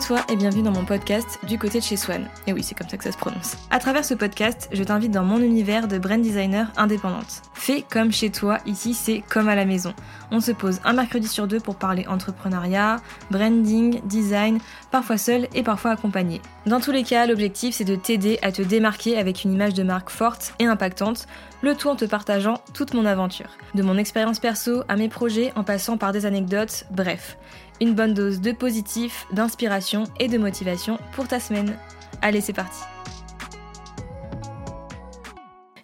toi et bienvenue dans mon podcast Du côté de chez Swan. Et oui, c'est comme ça que ça se prononce. À travers ce podcast, je t'invite dans mon univers de brand designer indépendante. Fais comme chez toi, ici c'est comme à la maison. On se pose un mercredi sur deux pour parler entrepreneuriat, branding, design, parfois seul et parfois accompagné. Dans tous les cas, l'objectif c'est de t'aider à te démarquer avec une image de marque forte et impactante, le tout en te partageant toute mon aventure. De mon expérience perso à mes projets en passant par des anecdotes, bref une bonne dose de positif, d'inspiration et de motivation pour ta semaine. Allez, c'est parti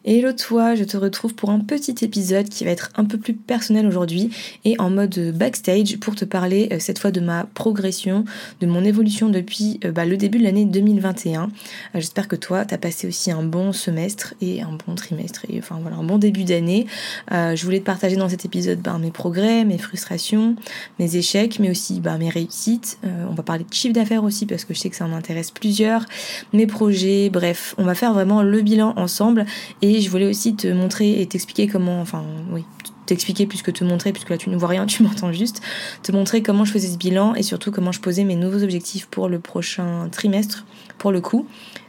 Hello toi, je te retrouve pour un petit épisode qui va être un peu plus personnel aujourd'hui et en mode backstage pour te parler euh, cette fois de ma progression, de mon évolution depuis euh, bah, le début de l'année 2021. Euh, j'espère que toi, t'as passé aussi un bon semestre et un bon trimestre et enfin voilà, un bon début d'année. je voulais te partager dans cet épisode bah, mes progrès, mes frustrations, mes échecs, mais aussi bah, mes réussites. on va parler de chiffre d'affaires aussi parce que je sais que ça en intéresse plusieurs, mes projets, bref, on va faire vraiment le bilan ensemble et je voulais aussi te montrer et t'expliquer comment, enfin oui, t'expliquer plus que te montrer, puisque là tu ne vois rien, tu m'entends juste, te montrer comment je faisais ce bilan et surtout comment je posais mes nouveaux objectifs pour le prochain trimestre, pour le coup.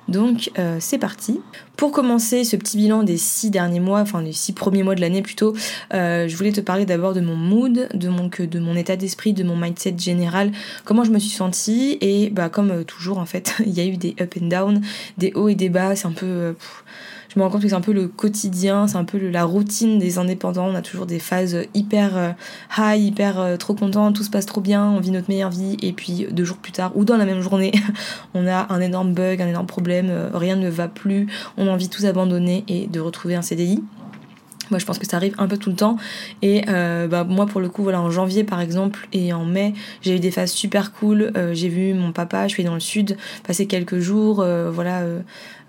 Donc euh, c'est parti. Pour commencer ce petit bilan des six derniers mois, enfin les six premiers mois de l'année plutôt, euh, je voulais te parler d'abord de mon mood, de mon, de mon état d'esprit, de mon mindset général, comment je me suis sentie et bah comme euh, toujours en fait, il y a eu des up and down, des hauts et des bas, c'est un peu je me rends compte que c'est un peu le quotidien, c'est un peu la routine des indépendants. On a toujours des phases hyper euh, high, hyper euh, trop content, tout se passe trop bien, on vit notre meilleure vie, et puis deux jours plus tard, ou dans la même journée, on a un énorme bug, un énorme problème, euh, rien ne va plus, on a envie de tout abandonner et de retrouver un CDI. Moi, je pense que ça arrive un peu tout le temps. Et bah, moi, pour le coup, voilà, en janvier, par exemple, et en mai, j'ai eu des phases super cool. j'ai vu mon papa, je suis dans le sud, passer quelques jours, voilà,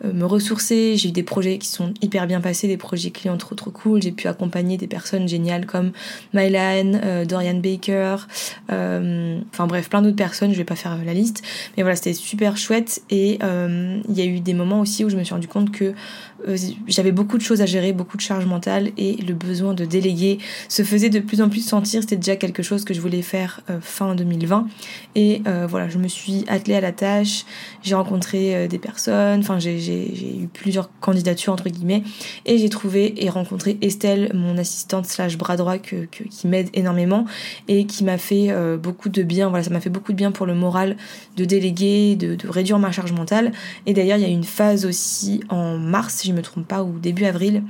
me ressourcer. J'ai eu des projets qui sont hyper bien passés, des projets clients trop trop cool. J'ai pu accompagner des personnes géniales comme Mylan, euh, Dorian Baker, euh, enfin bref, plein d'autres personnes. Je vais pas faire la liste, mais voilà, c'était super chouette. Et il y a eu des moments aussi où je me suis rendu compte que j'avais beaucoup de choses à gérer, beaucoup de charges mentales et le besoin de déléguer se faisait de plus en plus sentir. C'était déjà quelque chose que je voulais faire fin 2020. Et voilà, je me suis attelée à la tâche. J'ai rencontré des personnes. Enfin, j'ai j'ai eu plusieurs candidatures entre guillemets et j'ai trouvé et rencontré Estelle, mon assistante slash bras droit qui m'aide énormément et qui m'a fait euh, beaucoup de bien. Voilà, ça m'a fait beaucoup de bien pour le moral de déléguer, de, de réduire ma charge mentale. Et d'ailleurs, il y a une phase aussi en mars, si je me trompe pas, ou début avril,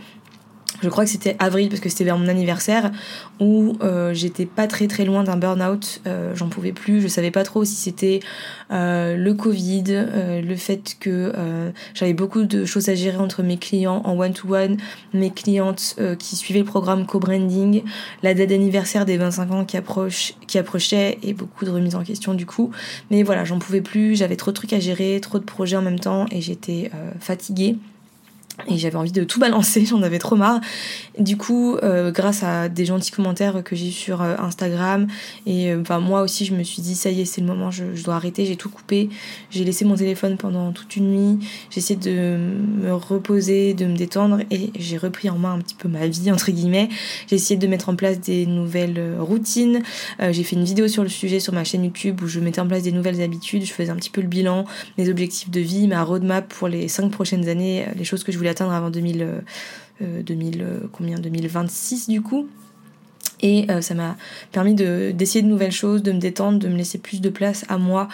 je crois que c'était avril parce que c'était vers mon anniversaire où euh, j'étais pas très très loin d'un burn-out, euh, j'en pouvais plus, je savais pas trop si c'était euh, le Covid, le fait que j'avais beaucoup de choses à gérer entre mes clients en one-to-one, mes clientes qui suivaient le programme co-branding, la date d'anniversaire des 25 ans qui, approche, qui approchait et beaucoup de remises en question du coup. Mais voilà, j'en pouvais plus, j'avais trop de trucs à gérer, trop de projets en même temps et j'étais fatiguée et j'avais envie de tout balancer, j'en avais trop marre. Du coup, euh, grâce à des gentils commentaires que j'ai eu sur euh, Instagram, et euh, enfin moi aussi je me suis dit ça y est c'est le moment, je, dois arrêter, j'ai tout coupé, j'ai laissé mon téléphone pendant toute une nuit, j'ai essayé de me reposer, de me détendre, et j'ai repris en main un petit peu ma vie entre guillemets. J'ai essayé de mettre en place des nouvelles routines, j'ai fait une vidéo sur le sujet sur ma chaîne YouTube où je mettais en place des nouvelles habitudes, je faisais un petit peu le bilan, mes objectifs de vie, ma roadmap pour les cinq prochaines années, les choses que je voulais atteindre avant 2000, 2000 euh, euh, combien? 2026 du coup. Et euh, ça m'a permis d'essayer de nouvelles choses, de me détendre, de me laisser plus de place à moi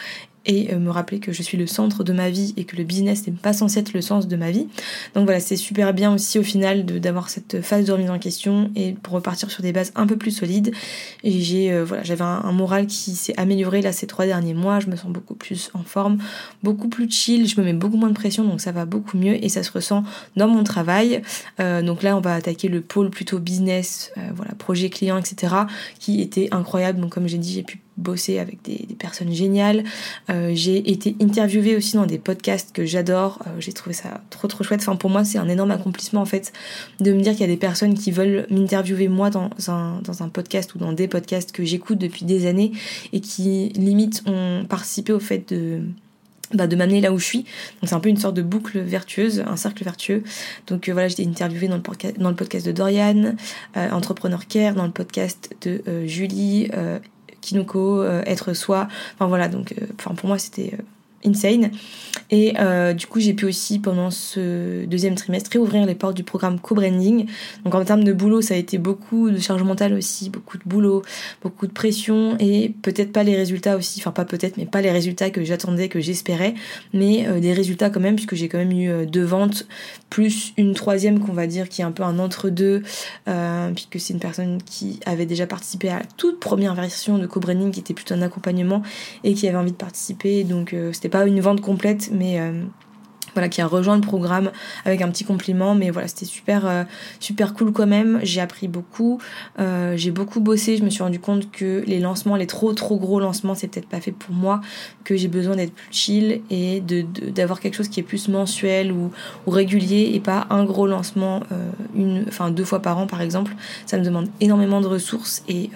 et euh, me rappeler que je suis le centre de ma vie et que le business n'est pas censé être le sens de ma vie. Donc voilà, c'est super bien aussi au final d'avoir cette phase de remise en question et pour repartir sur des bases un peu plus solides. Et j'ai euh, voilà, j'avais un, moral qui s'est amélioré là ces trois derniers mois. Je me sens beaucoup plus en forme, beaucoup plus chill. Je me mets beaucoup moins de pression, donc ça va beaucoup mieux et ça se ressent dans mon travail. Euh, donc là, on va attaquer le pôle plutôt business, voilà, projet client, etc. qui était incroyable. Donc comme j'ai dit, j'ai pu bosser avec des, personnes géniales. Euh, j'ai été interviewée aussi dans des podcasts que j'adore. Euh, j'ai trouvé ça trop trop chouette. Enfin pour moi c'est un énorme accomplissement en fait de me dire qu'il y a des personnes qui veulent m'interviewer moi dans un, dans un podcast ou dans des podcasts que j'écoute depuis des années et qui limite ont participé au fait de bah, de m'amener là où je suis. Donc c'est un peu une sorte de boucle vertueuse, un cercle vertueux. Donc euh, voilà, j'ai été interviewée dans le, podcast, dans le podcast de Dorian, Entrepreneur Care, dans le podcast de Julie Kinoko, être soi. Enfin voilà, donc enfin pour moi c'était insane. Et euh, du coup, j'ai pu aussi, pendant ce deuxième trimestre, réouvrir les portes du programme co-branding. Donc, en termes de boulot, ça a été beaucoup de charge mentale aussi, beaucoup de boulot, beaucoup de pression et peut-être pas les résultats aussi, enfin, pas peut-être, mais pas les résultats que j'attendais, que j'espérais, mais euh, des résultats quand même, puisque j'ai quand même eu euh, deux ventes, plus une troisième qu'on va dire qui est un peu un entre-deux, puisque c'est une personne qui avait déjà participé à la toute première version de co-branding, qui était plutôt un accompagnement et qui avait envie de participer. Donc, c'était pas une vente complète, mais euh, voilà, qui a rejoint le programme avec un petit compliment. Mais voilà, c'était super, euh, super cool quand même. J'ai appris beaucoup. Euh, j'ai beaucoup bossé. Je me suis rendu compte que les lancements, les trop trop gros lancements, c'est peut-être pas fait pour moi. Que j'ai besoin d'être plus chill et de, d'avoir quelque chose qui est plus mensuel ou, régulier et pas un gros lancement euh, une, enfin deux fois par an par exemple. Ça me demande énormément de ressources et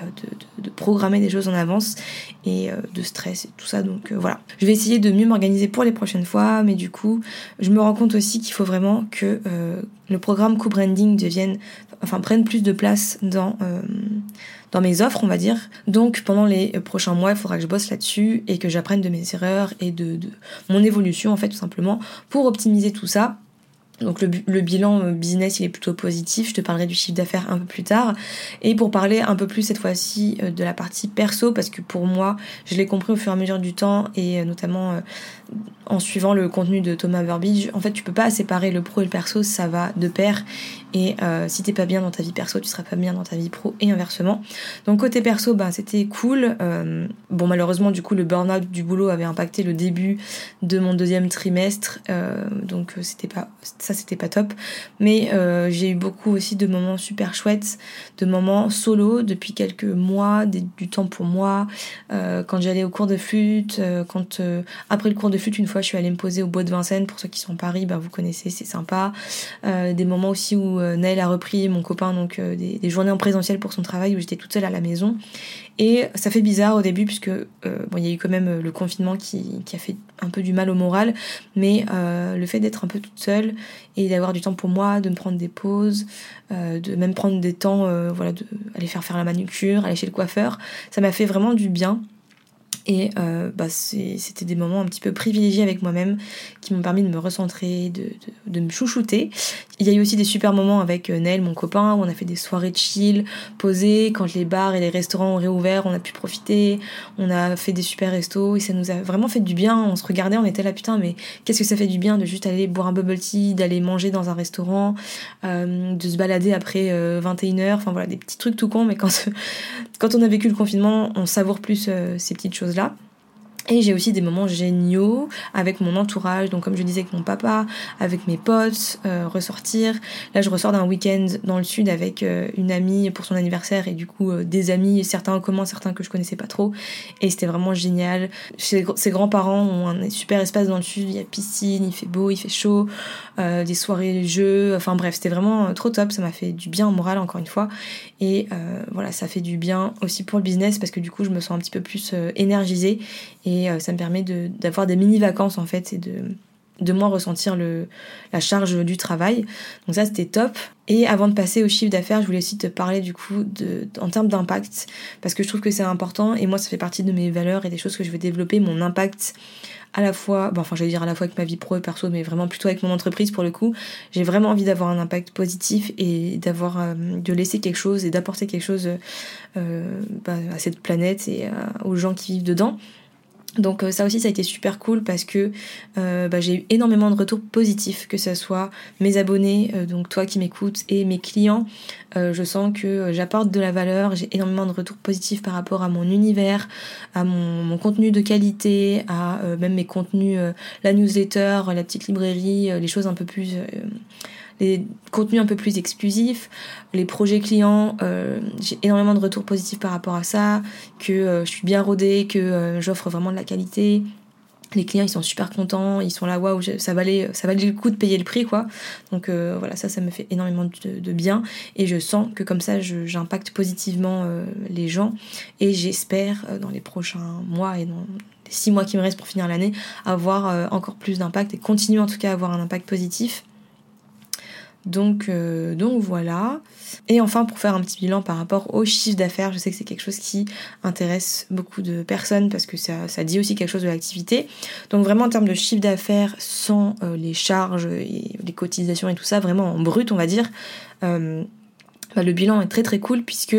de, programmer des choses en avance et de stress et tout ça. Donc voilà. Je vais essayer de mieux m'organiser pour les prochaines fois. Mais du coup, je me rends compte aussi qu'il faut vraiment que euh, le programme co-branding devienne, prenne plus de place dans euh, dans mes offres, on va dire. Donc pendant les prochains mois, il faudra que je bosse là-dessus et que j'apprenne de mes erreurs et de mon évolution en fait tout simplement pour optimiser tout ça donc le, le, bilan euh, business il est plutôt positif, je te parlerai du chiffre d'affaires un peu plus tard. Et pour parler un peu plus cette fois-ci euh, de la partie perso, parce que pour moi je l'ai compris au fur et à mesure du temps et euh, notamment en suivant le contenu de Thomas Burbidge, en fait tu peux pas séparer le pro et le perso, ça va de pair. Et euh, si t'es pas bien dans ta vie perso, tu seras pas bien dans ta vie pro et inversement. Donc côté perso, ben c'était cool. Euh, bon malheureusement du coup le burn-out du boulot avait impacté le début de mon deuxième trimestre, euh, donc c'était pas ça c'était pas top. Mais j'ai eu beaucoup aussi de moments super chouettes, de moments solo depuis quelques mois, du temps pour moi. quand j'allais au cours de flûte, quand après le cours de flûte une fois je suis allée me poser au bois de Vincennes. Pour ceux qui sont à Paris, ben, vous connaissez, c'est sympa. des moments aussi où euh, Naël a repris, mon copain, donc euh, des, journées en présentiel pour son travail où j'étais toute seule à la maison. Et ça fait bizarre au début puisque euh, bon, il y a eu quand même le confinement qui, a fait un peu du mal au moral, mais le fait d'être un peu toute seule et d'avoir du temps pour moi, de me prendre des pauses, de même prendre des temps, voilà, de faire faire la manucure, aller chez le coiffeur, ça m'a fait vraiment du bien. Et euh, bah c'était des moments un petit peu privilégiés avec moi-même qui m'ont permis de me recentrer, de, de, me chouchouter. Il y a eu aussi des super moments avec euh, Nel, mon copain, où on a fait des soirées chill, posées. Quand les bars et les restaurants ont réouvert, on a pu profiter. On a fait des super restos et ça nous a vraiment fait du bien. On se regardait, on était là, putain, mais qu'est-ce que ça fait du bien de juste aller boire un bubble tea, d'aller manger dans un restaurant, euh, de se balader après 21h. Euh, enfin voilà, des petits trucs tout cons, mais quand, quand on a vécu le confinement, on savoure plus ces petites choses-là. up Et j'ai aussi des moments géniaux avec mon entourage, donc comme je disais avec mon papa, avec mes potes, euh, ressortir. Là, je ressors d'un week-end dans le sud avec euh, une amie pour son anniversaire et du coup euh, des amis, certains en commun, certains que je connaissais pas trop. Et c'était vraiment génial. Ses, grands-parents ont un super espace dans le sud, il y a piscine, il fait beau, il fait chaud, des soirées jeux, enfin bref, c'était vraiment trop top. Ça m'a fait du bien au moral encore une fois. Et voilà, ça fait du bien aussi pour le business parce que du coup, je me sens un petit peu plus énergisée et euh, ça me permet d'avoir des mini-vacances en fait et de, de moins ressentir le, la charge du travail. Donc ça c'était top. Et avant de passer au chiffre d'affaires, je voulais aussi te parler du coup de, en termes d'impact parce que je trouve que c'est important et moi ça fait partie de mes valeurs et des choses que je veux développer, mon impact à la fois, bon, enfin j'allais dire à la fois avec ma vie pro et perso, mais vraiment plutôt avec mon entreprise pour le coup. J'ai vraiment envie d'avoir un impact positif et d'avoir, euh, de laisser quelque chose et d'apporter quelque chose euh, bah, à cette planète et aux gens qui vivent dedans. Donc euh, ça aussi ça a été super cool parce que euh, bah, j'ai eu énormément de retours positifs, que ce soit mes abonnés, euh, donc toi qui m'écoutes, et mes clients. je sens que j'apporte de la valeur, j'ai énormément de retours positifs par rapport à mon univers, à mon, contenu de qualité, à même mes contenus, la newsletter, la petite librairie, les choses un peu plus les contenus un peu plus exclusifs, les projets clients, euh, j'ai énormément de retours positifs par rapport à ça, que euh, je suis bien rodée, que euh, j'offre vraiment de la qualité. Les clients ils sont super contents, ils sont là waouh ça valait ça valait le coup de payer le prix quoi. Donc voilà ça ça me fait énormément de, bien et je sens que comme ça j'impacte positivement les gens et j'espère dans les prochains mois et dans les six mois qui me restent pour finir l'année avoir encore plus d'impact et continuer en tout cas à avoir un impact positif Donc, donc voilà. Et enfin, pour faire un petit bilan par rapport au chiffre d'affaires, je sais que c'est quelque chose qui intéresse beaucoup de personnes parce que ça, dit aussi quelque chose de l'activité. Donc vraiment en termes de chiffre d'affaires, sans les charges et les cotisations et tout ça, vraiment en brut, on va dire, bah, le bilan est très très cool puisque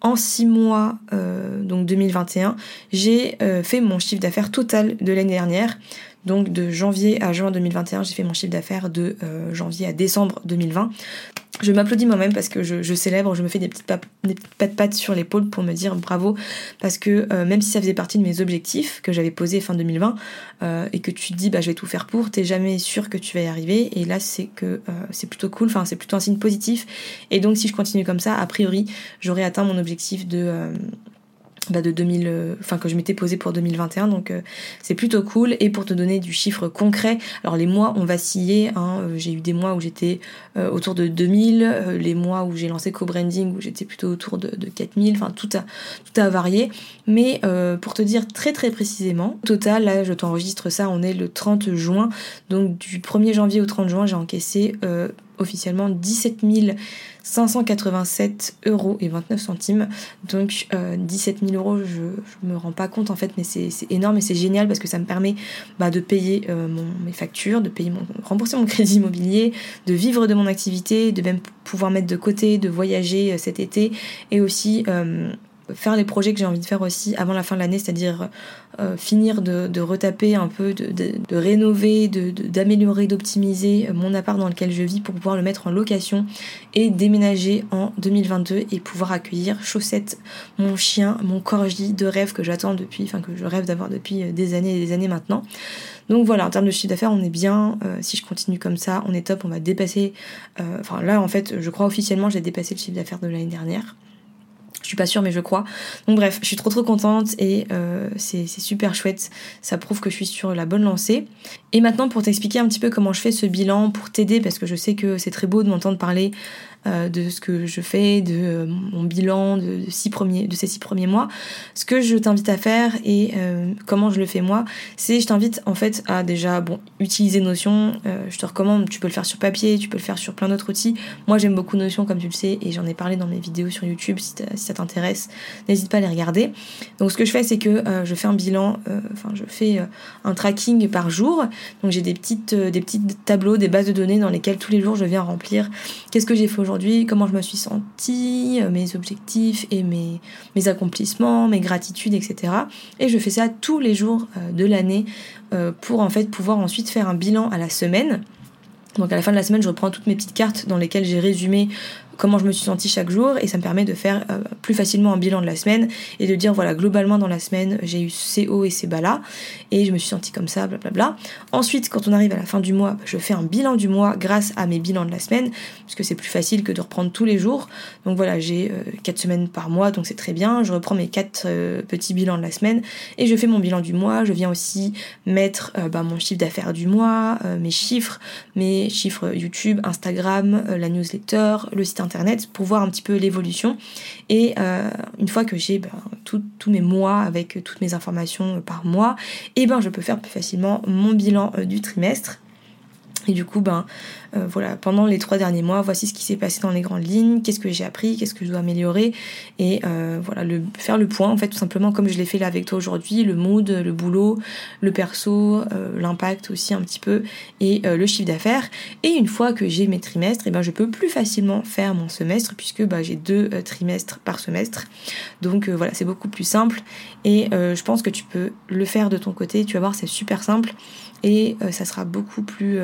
en 6 mois, euh, donc 2021, j'ai euh, fait mon chiffre d'affaires total de l'année dernière. Donc de janvier à juin 2021, j'ai fait mon chiffre d'affaires de euh, janvier à décembre 2020. Je m'applaudis moi-même parce que je, célèbre, je me fais des petites, des petites pattes sur l'épaule pour me dire bravo. Parce que euh, même si ça faisait partie de mes objectifs que j'avais posés fin 2020 euh, et que tu te dis bah je vais tout faire pour, t'es jamais sûr que tu vas y arriver. Et là c'est que c'est plutôt cool, enfin c'est plutôt un signe positif. Et donc si je continue comme ça, a priori j'aurai atteint mon objectif de bah, de 2000, euh, enfin que je m'étais posé pour 2021, donc euh, c'est plutôt cool. Et pour te donner du chiffre concret, alors les mois ont vacillé. Hein, euh, j'ai eu des mois où j'étais autour de 2000, les mois où j'ai lancé co-branding où j'étais plutôt autour de, 4000. Enfin tout a tout a varié. Mais pour te dire très très précisément, total là je t'enregistre ça, on est le 30 juin, donc du 1er janvier au 30 juin j'ai encaissé officiellement 17 587 euros et 29 centimes. Donc 17 euh, 000 euros, je, je me rends pas compte en fait, mais c'est énorme et c'est génial parce que ça me permet bah, de payer euh, mes factures, de payer mon, rembourser mon crédit immobilier, de vivre de mon activité, de même pouvoir mettre de côté, de voyager euh, cet été et aussi faire les projets que j'ai envie de faire aussi avant la fin de l'année, c'est-à-dire euh, finir de, retaper un peu, de, de, rénover, d'améliorer, d'optimiser mon appart dans lequel je vis pour pouvoir le mettre en location et déménager en 2022 et pouvoir accueillir Chaussette, mon chien, mon corgi de rêve que j'attends depuis, enfin que je rêve d'avoir depuis euh, des années et des années maintenant. Donc voilà, en termes de chiffre d'affaires, on est bien. Euh, si je continue comme ça, on est top, on va dépasser. Enfin là, en fait, je crois officiellement, j'ai dépassé le chiffre d'affaires de l'année dernière. Je suis pas sûre, mais je crois. Donc bref, je suis trop trop contente et euh, c'est super chouette. Ça prouve que je suis sur la bonne lancée. Et maintenant, pour t'expliquer un petit peu comment je fais ce bilan, pour t'aider, parce que je sais que c'est très beau de m'entendre parler euh, de ce que je fais, de euh, mon bilan de, ces six premiers mois. Ce que je t'invite à faire et comment je le fais moi, c'est je t'invite en fait à déjà bon utiliser Notion. je te recommande, tu peux le faire sur papier, tu peux le faire sur plein d'autres outils. Moi j'aime beaucoup Notion comme tu le sais et j'en ai parlé dans mes vidéos sur YouTube. Si ça t'intéresse, n'hésite pas à les regarder. Donc ce que je fais c'est que je fais un bilan, enfin je fais un tracking par jour. Donc j'ai des petites des petits tableaux, des bases de données dans lesquelles tous les jours je viens remplir qu'est-ce que j'ai fait aujourd'hui comment je me suis sentie, euh, mes objectifs et mes, mes accomplissements, mes gratitudes, etc. Et je fais ça tous les jours euh, de l'année euh, pour en fait pouvoir ensuite faire un bilan à la semaine. Donc à la fin de la semaine, je reprends toutes mes petites cartes dans lesquelles j'ai résumé comment je me suis sentie chaque jour et ça me permet de faire euh, plus facilement un bilan de la semaine et de dire voilà globalement dans la semaine j'ai eu ces hauts et ces bas là et je me suis sentie comme ça blablabla. Ensuite quand on arrive à la fin du mois je fais un bilan du mois grâce à mes bilans de la semaine puisque c'est plus facile que de reprendre tous les jours. Donc voilà j'ai euh, quatre semaines par mois donc c'est très bien. Je reprends mes quatre euh, petits bilans de la semaine et je fais mon bilan du mois. Je viens aussi mettre bah, mon chiffre d'affaires du mois mes chiffres mes chiffres YouTube Instagram la newsletter le site internet pour voir un petit peu l'évolution. Et euh, une fois que j'ai ben, tous mes mois avec toutes mes informations par mois, et eh ben je peux faire plus facilement mon bilan euh, du trimestre et du coup, ben euh, voilà, pendant les trois derniers mois, voici ce qui s'est passé dans les grandes lignes, qu'est-ce que j'ai appris, qu'est-ce que je dois améliorer, et euh, voilà, le, faire le point en fait tout simplement comme je l'ai fait là avec toi aujourd'hui, le mood, le boulot, le perso, euh, l'impact aussi un petit peu, et le chiffre d'affaires. Et une fois que j'ai mes trimestres, et ben je peux plus facilement faire mon semestre puisque ben, j'ai deux trimestres par semestre. Donc voilà, c'est beaucoup plus simple, et je pense que tu peux le faire de ton côté. Tu vas voir, c'est super simple et ça sera beaucoup plus,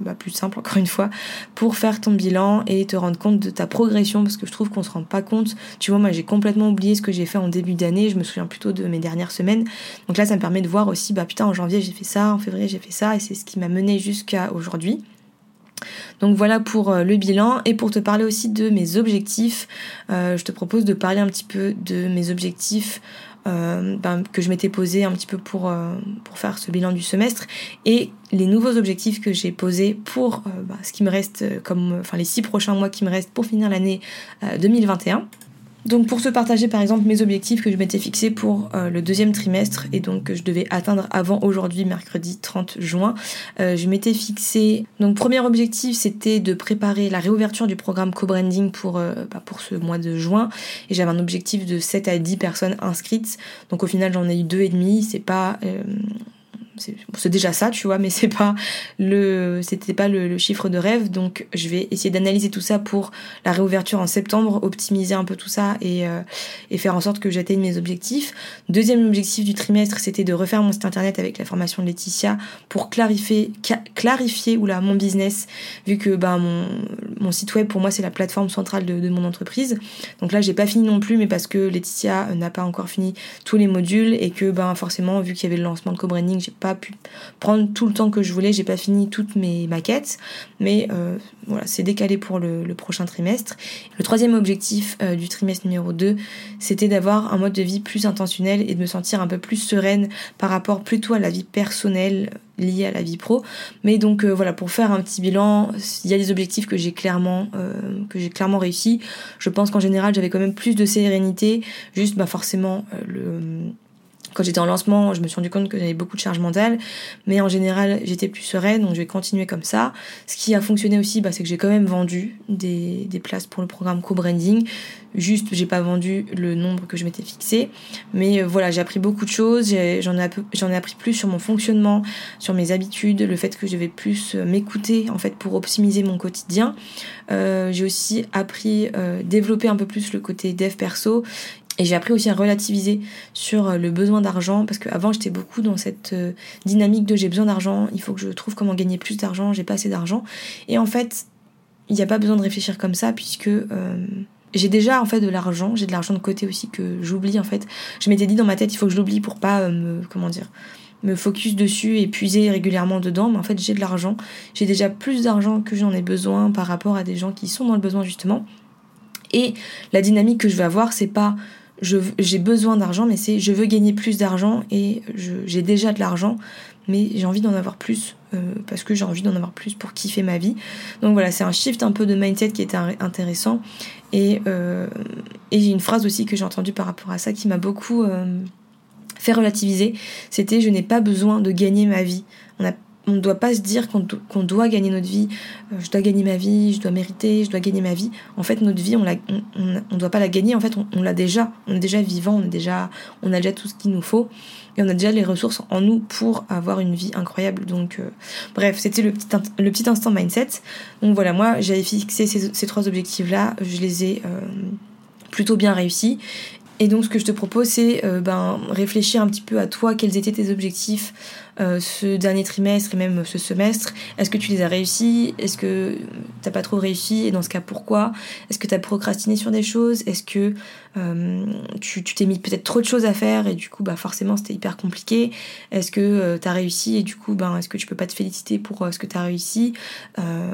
bah, plus simple encore une fois pour faire ton bilan et te rendre compte de ta progression parce que je trouve qu'on se rend pas compte. Tu vois, moi j'ai complètement oublié ce que j'ai fait en début d'année, je me souviens plutôt de mes dernières semaines. Donc là ça me permet de voir aussi, bah putain en janvier j'ai fait ça, en février j'ai fait ça et c'est ce qui m'a mené jusqu'à aujourd'hui. Donc voilà pour euh, le bilan et pour te parler aussi de mes objectifs, je te propose de parler un petit peu de mes objectifs euh, ben, que je m'étais posé un petit peu pour, euh, pour faire ce bilan du semestre et les nouveaux objectifs que j'ai posés pour euh, ben, ce qui me reste comme enfin les six prochains mois qui me restent pour finir l'année 2021. Donc pour te partager par exemple mes objectifs que je m'étais fixés pour euh, le deuxième trimestre et donc que je devais atteindre avant aujourd'hui mercredi 30 juin, euh, je m'étais fixé donc premier objectif c'était de préparer la réouverture du programme co-branding pour, euh, bah, pour ce mois de juin et j'avais un objectif de 7 à 10 personnes inscrites. Donc au final j'en ai eu deux et demi. C'est pas c'est déjà ça, tu vois, mais c'est pas le, c'était pas le, chiffre de rêve. Donc, je vais essayer d'analyser tout ça pour la réouverture en septembre, optimiser un peu tout ça et, euh, et faire en sorte que j'atteigne mes objectifs. Deuxième objectif du trimestre, c'était de refaire mon site internet avec la formation de Laetitia pour clarifier, clarifier mon business, vu que bah, mon, mon site web pour moi c'est la plateforme centrale de, de mon entreprise. Donc là, j'ai pas fini non plus, mais parce que Laetitia n'a pas encore fini tous les modules et que ben forcément, vu qu'il y avait le lancement de co-branding, j'ai pas pu prendre tout le temps que je voulais. J'ai pas fini toutes mes maquettes, mais euh, voilà, c'est décalé pour le, prochain trimestre. Le troisième objectif euh, du trimestre numéro 2, c'était d'avoir un mode de vie plus intentionnel et de me sentir un peu plus sereine par rapport plutôt à la vie personnelle liée à la vie pro. Mais donc euh, voilà, pour faire un petit bilan, il y a des objectifs que j'ai clairement que clairement réussi. Je pense qu'en général, j'avais quand même plus de sérénité. Juste, bah forcément, le quand j'étais en lancement, je me suis rendu compte que j'avais beaucoup de charge mentale, mais en général, j'étais plus sereine, donc je vais continuer comme ça. Ce qui a fonctionné aussi, bah, c'est que j'ai quand même vendu des, places pour le programme co-branding. Juste, j'ai pas vendu le nombre que je m'étais fixé, mais euh, voilà, j'ai appris beaucoup de choses. J'en ai, appris plus sur mon fonctionnement, sur mes habitudes, le fait que je vais plus euh, m'écouter en fait pour optimiser mon quotidien. Euh, j'ai aussi appris, euh, développer un peu plus le côté dev perso et j'ai appris aussi à relativiser sur euh, le besoin d'argent parce qu'avant j'étais beaucoup dans cette euh, dynamique de j'ai besoin d'argent, il faut que je trouve comment gagner plus d'argent, j'ai pas assez d'argent. Et en fait, il n'y a pas besoin de réfléchir comme ça puisque euh, j'ai déjà en fait de l'argent, j'ai de l'argent de côté aussi que j'oublie en fait. Je m'étais dit dans ma tête il faut que je l'oublie pour pas me comment dire me focus dessus et puiser régulièrement dedans, mais en fait j'ai de l'argent, j'ai déjà plus d'argent que j'en ai besoin par rapport à des gens qui sont dans le besoin justement. Et la dynamique que je vais avoir, c'est pas j'ai besoin d'argent, mais c'est je veux gagner plus d'argent et j'ai déjà de l'argent, mais j'ai envie d'en avoir plus euh, parce que j'ai envie d'en avoir plus pour kiffer ma vie. Donc voilà, c'est un shift un peu de mindset qui était intéressant. Et, euh, et une phrase aussi que j'ai entendue par rapport à ça qui m'a beaucoup euh, fait relativiser, c'était je n'ai pas besoin de gagner ma vie. On a on ne doit pas se dire qu'on doit gagner notre vie, euh, je dois gagner ma vie, je dois mériter, je dois gagner ma vie. En fait, notre vie, on ne on, on, doit pas la gagner, en fait, on, l'a déjà. On est déjà vivant, on, est déjà, on a déjà tout ce qu'il nous faut. Et on a déjà les ressources en nous pour avoir une vie incroyable. Donc, euh, bref, c'était le petit, le petit instant mindset. Donc voilà, moi, j'avais fixé ces, trois objectifs-là, je les ai euh, plutôt bien réussis. Et donc, ce que je te propose, c'est ben, réfléchir un petit peu à toi, quels étaient tes objectifs euh, ce dernier trimestre et même ce semestre Est-ce que tu les as réussis? Est-ce que t'as pas trop réussi? Et dans ce cas, pourquoi? Est-ce que tu as procrastiné sur des choses? Est-ce que euh, tu t'es mis peut-être trop de choses à faire et du coup, bah forcément, c'était hyper compliqué. Est-ce que euh, tu as réussi et du coup, ben, est-ce que tu peux pas te féliciter pour ce que tu as réussi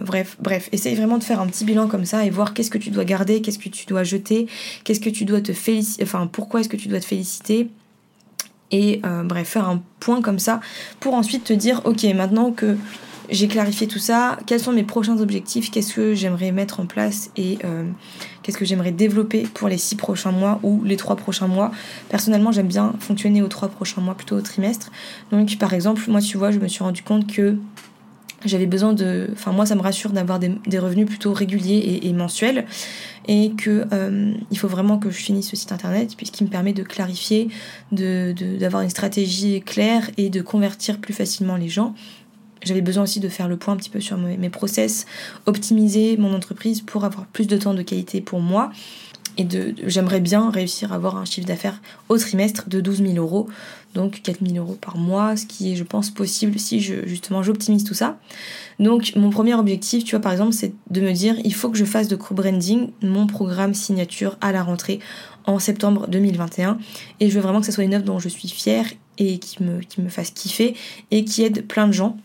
Bref, bref, essaye vraiment de faire un petit bilan comme ça et voir qu'est-ce que tu dois garder, qu'est-ce que tu dois jeter, qu'est-ce que tu dois te féliciter, enfin, pourquoi est-ce que tu dois te féliciter? Et euh, bref, faire un point comme ça pour ensuite te dire, ok, maintenant que j'ai clarifié tout ça, quels sont mes prochains objectifs, qu'est-ce que j'aimerais mettre en place et euh, qu'est-ce que j'aimerais développer pour les six prochains mois ou les trois prochains mois. Personnellement, j'aime bien fonctionner aux trois prochains mois, plutôt au trimestre. Donc, par exemple, moi, tu vois, je me suis rendu compte que j'avais besoin de... Enfin, moi, ça me rassure d'avoir des, revenus plutôt réguliers et, mensuels et que euh, il faut vraiment que je finisse ce site internet puisqu'il me permet de clarifier, d'avoir de, une stratégie claire et de convertir plus facilement les gens. J'avais besoin aussi de faire le point un petit peu sur mes, process, optimiser mon entreprise pour avoir plus de temps de qualité pour moi et j'aimerais bien réussir à avoir un chiffre d'affaires au trimestre de 12 000 euros, donc 4 000 euros par mois, ce qui est, je pense, possible si je, justement j'optimise tout ça. Donc mon premier objectif, tu vois, par exemple, c'est de me dire, il faut que je fasse de co-branding mon programme signature à la rentrée en septembre 2021, et je veux vraiment que ce soit une œuvre dont je suis fière et qui me, qui me fasse kiffer et qui aide plein de gens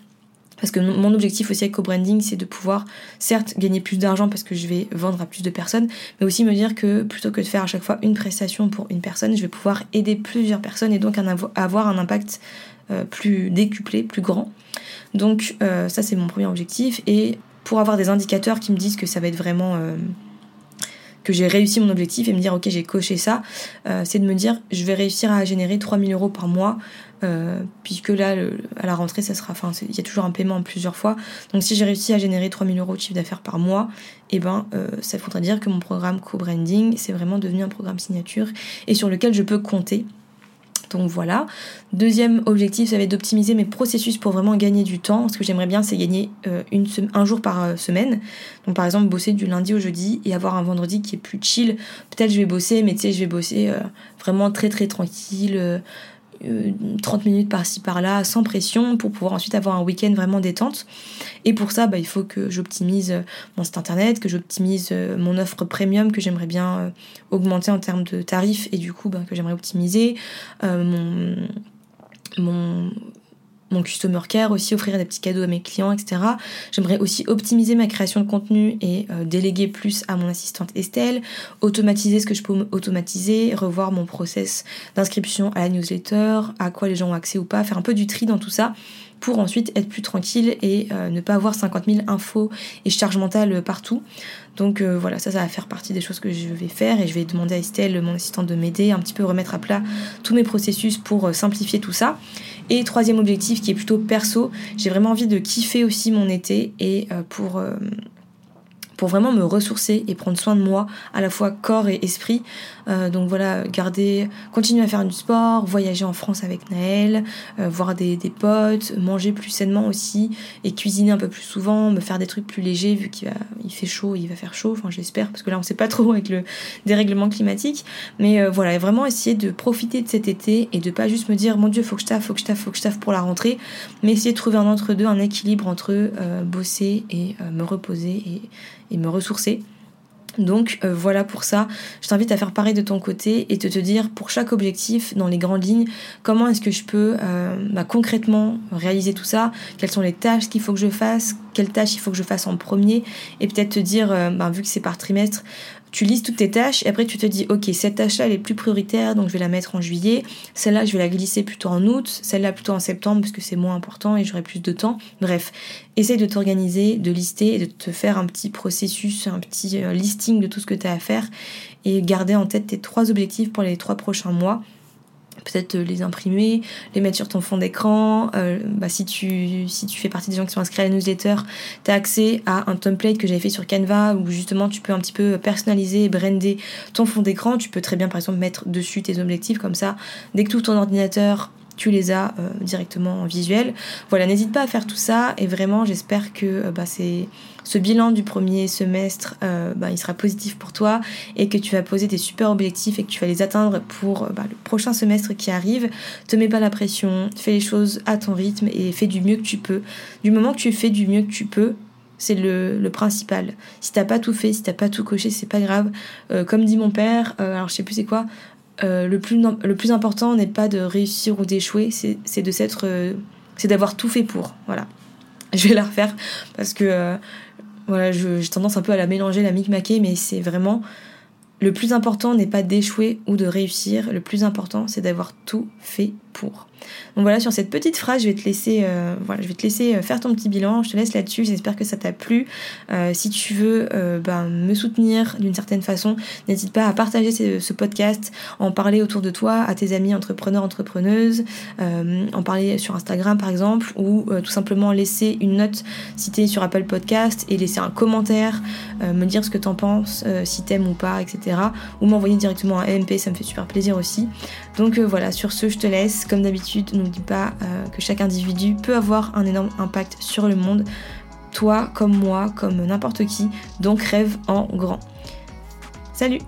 parce que mon objectif aussi avec co-branding, c'est de pouvoir, certes, gagner plus d'argent parce que je vais vendre à plus de personnes, mais aussi me dire que plutôt que de faire à chaque fois une prestation pour une personne, je vais pouvoir aider plusieurs personnes et donc avoir un impact euh, plus décuplé, plus grand. Donc euh, ça, c'est mon premier objectif. Et pour avoir des indicateurs qui me disent que ça va être vraiment... Euh, que j'ai réussi mon objectif et me dire ok j'ai coché ça, c'est de me dire je vais réussir à générer 3000 euros par mois euh, puisque là, à la rentrée, ça sera, enfin, il y a toujours un paiement en plusieurs fois. Donc, si j'ai réussi à générer 3000 euros de chiffre d'affaires par mois, et eh ben, euh, ça voudrait dire que mon programme co-branding, c'est vraiment devenu un programme signature et sur lequel je peux compter. Donc voilà. Deuxième objectif, ça va être d'optimiser mes processus pour vraiment gagner du temps. Ce que j'aimerais bien, c'est gagner euh, un jour par semaine. Donc par exemple, bosser du lundi au jeudi et avoir un vendredi qui est plus chill. Peut-être je vais bosser, mais tu sais, je vais bosser vraiment très très tranquille 30 euh, minutes par-ci par-là, sans pression, pour pouvoir ensuite avoir un week-end vraiment détente. Et pour ça, bah, il faut que j'optimise euh, mon site internet, que j'optimise euh, mon offre premium que j'aimerais bien augmenter en termes de tarifs et du coup bah, que j'aimerais optimiser, mon, mon mon customer care aussi, offrir des petits cadeaux à mes clients, etc. J'aimerais aussi optimiser ma création de contenu et euh, déléguer plus à mon assistante Estelle, automatiser ce que je peux automatiser, revoir mon process d'inscription à la newsletter, à quoi les gens ont accès ou pas, faire un peu du tri dans tout ça pour ensuite être plus tranquille et euh, ne pas avoir 50 000 infos et charges mentales partout. Donc euh, voilà, ça, ça va faire partie des choses que je vais faire et je vais demander à Estelle, mon assistante, de m'aider, un petit peu remettre à plat tous mes processus pour euh, simplifier tout ça. Et troisième objectif qui est plutôt perso, j'ai vraiment envie de kiffer aussi mon été et pour pour vraiment me ressourcer et prendre soin de moi, à la fois corps et esprit. Euh, donc voilà, garder, continuer à faire du sport, voyager en France avec Naël, euh, voir des, des, potes, manger plus sainement aussi et cuisiner un peu plus souvent, me faire des trucs plus légers vu qu'il il fait chaud, il va faire chaud, enfin j'espère parce que là on sait pas trop avec le dérèglement climatique. Mais euh, voilà, vraiment essayer de profiter de cet été et de pas juste me dire mon dieu faut que je taffe, faut que je taffe, faut que je taffe pour la rentrée, mais essayer de trouver un entre-deux, un équilibre entre bosser et me reposer et me ressourcer. Donc euh, voilà pour ça, je t'invite à faire pareil de ton côté et de te dire pour chaque objectif dans les grandes lignes comment est-ce que je peux euh, bah, concrètement réaliser tout ça, quelles sont les tâches qu'il faut que je fasse, quelles tâches il faut que je fasse en premier? Et peut-être te dire, euh, bah, vu que c'est par trimestre, tu lises toutes tes tâches et après tu te dis ok cette tâche-là elle est plus prioritaire donc je vais la mettre en juillet, celle-là je vais la glisser plutôt en août, celle-là plutôt en septembre parce que c'est moins important et j'aurai plus de temps. Bref, essaye de t'organiser, de lister et de te faire un petit processus, un petit euh, listing de tout ce que tu as à faire et garder en tête tes trois objectifs pour les trois prochains mois peut-être les imprimer, les mettre sur ton fond d'écran. Euh, bah, si, tu, si tu fais partie des gens qui sont inscrits à la newsletter, tu as accès à un template que j'avais fait sur Canva où justement tu peux un petit peu personnaliser et brander ton fond d'écran. Tu peux très bien par exemple mettre dessus tes objectifs comme ça. Dès que tout ton ordinateur tu les as euh, directement en visuel. Voilà, n'hésite pas à faire tout ça et vraiment j'espère que euh, bah, ce bilan du premier semestre, euh, bah, il sera positif pour toi et que tu vas poser des super objectifs et que tu vas les atteindre pour bah, le prochain semestre qui arrive. Te mets pas la pression, fais les choses à ton rythme et fais du mieux que tu peux. Du moment que tu fais du mieux que tu peux, c'est le, principal. Si t'as pas tout fait, si t'as pas tout coché, c'est pas grave. comme dit mon père, alors je sais plus c'est quoi, euh, le, plus, le plus important n'est pas de réussir ou d'échouer, c'est de s'être. Euh, c'est d'avoir tout fait pour. Voilà. Je vais la refaire parce que euh, voilà, j'ai tendance un peu à la mélanger, la micmaquer, mais c'est vraiment. Le plus important n'est pas d'échouer ou de réussir, le plus important c'est d'avoir tout fait Donc voilà, sur cette petite phrase, je vais te laisser, euh, voilà, je vais te laisser euh, faire ton petit bilan. Je te laisse là-dessus. J'espère que ça t'a plu. Euh, si tu veux ben, me soutenir d'une certaine façon, n'hésite pas à partager ce, podcast, en parler autour de toi, à tes amis entrepreneurs, entrepreneuses, en parler sur Instagram par exemple, ou tout simplement laisser une note si sur Apple Podcast et laisser un commentaire, me dire ce que t'en penses, si t'aimes ou pas, etc. Ou m'envoyer directement un MP, ça me fait super plaisir aussi. Donc voilà, sur ce, je te laisse. Comme d'habitude, n'oublie pas euh, que chaque individu peut avoir un énorme impact sur le monde. Toi, comme moi, comme n'importe qui. Donc rêve en grand. Salut